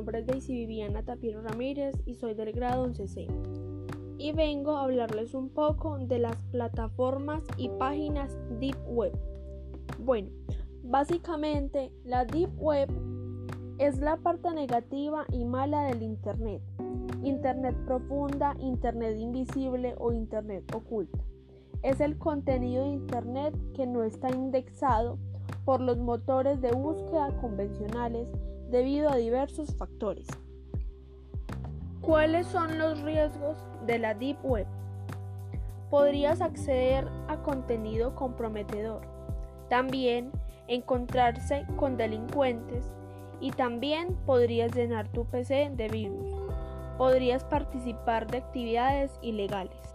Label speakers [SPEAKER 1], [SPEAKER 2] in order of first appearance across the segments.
[SPEAKER 1] nombre es Daisy Viviana Tapiro Ramírez y soy del grado 11C. Y vengo a hablarles un poco de las plataformas y páginas Deep Web. Bueno, básicamente la Deep Web es la parte negativa y mala del Internet. Internet profunda, Internet invisible o Internet oculta. Es el contenido de Internet que no está indexado por los motores de búsqueda convencionales debido a diversos factores. ¿Cuáles son los riesgos de la Deep Web? Podrías acceder a contenido comprometedor, también encontrarse con delincuentes y también podrías llenar tu PC de virus. Podrías participar de actividades ilegales.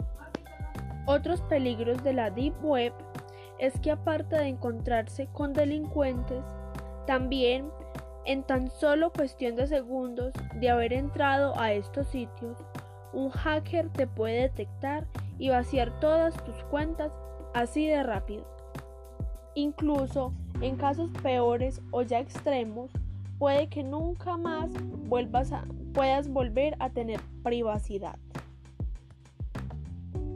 [SPEAKER 1] Otros peligros de la Deep Web es que aparte de encontrarse con delincuentes, también en tan solo cuestión de segundos de haber entrado a estos sitios, un hacker te puede detectar y vaciar todas tus cuentas así de rápido. Incluso en casos peores o ya extremos, puede que nunca más vuelvas a, puedas volver a tener privacidad.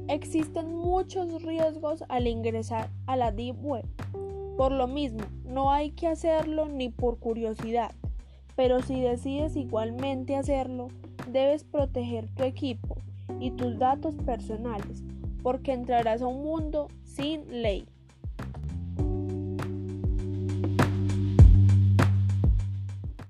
[SPEAKER 1] Existen muchos riesgos al ingresar a la Deep Web. Por lo mismo, no hay que hacerlo ni por curiosidad, pero si decides igualmente hacerlo, debes proteger tu equipo y tus datos personales, porque entrarás a un mundo sin ley.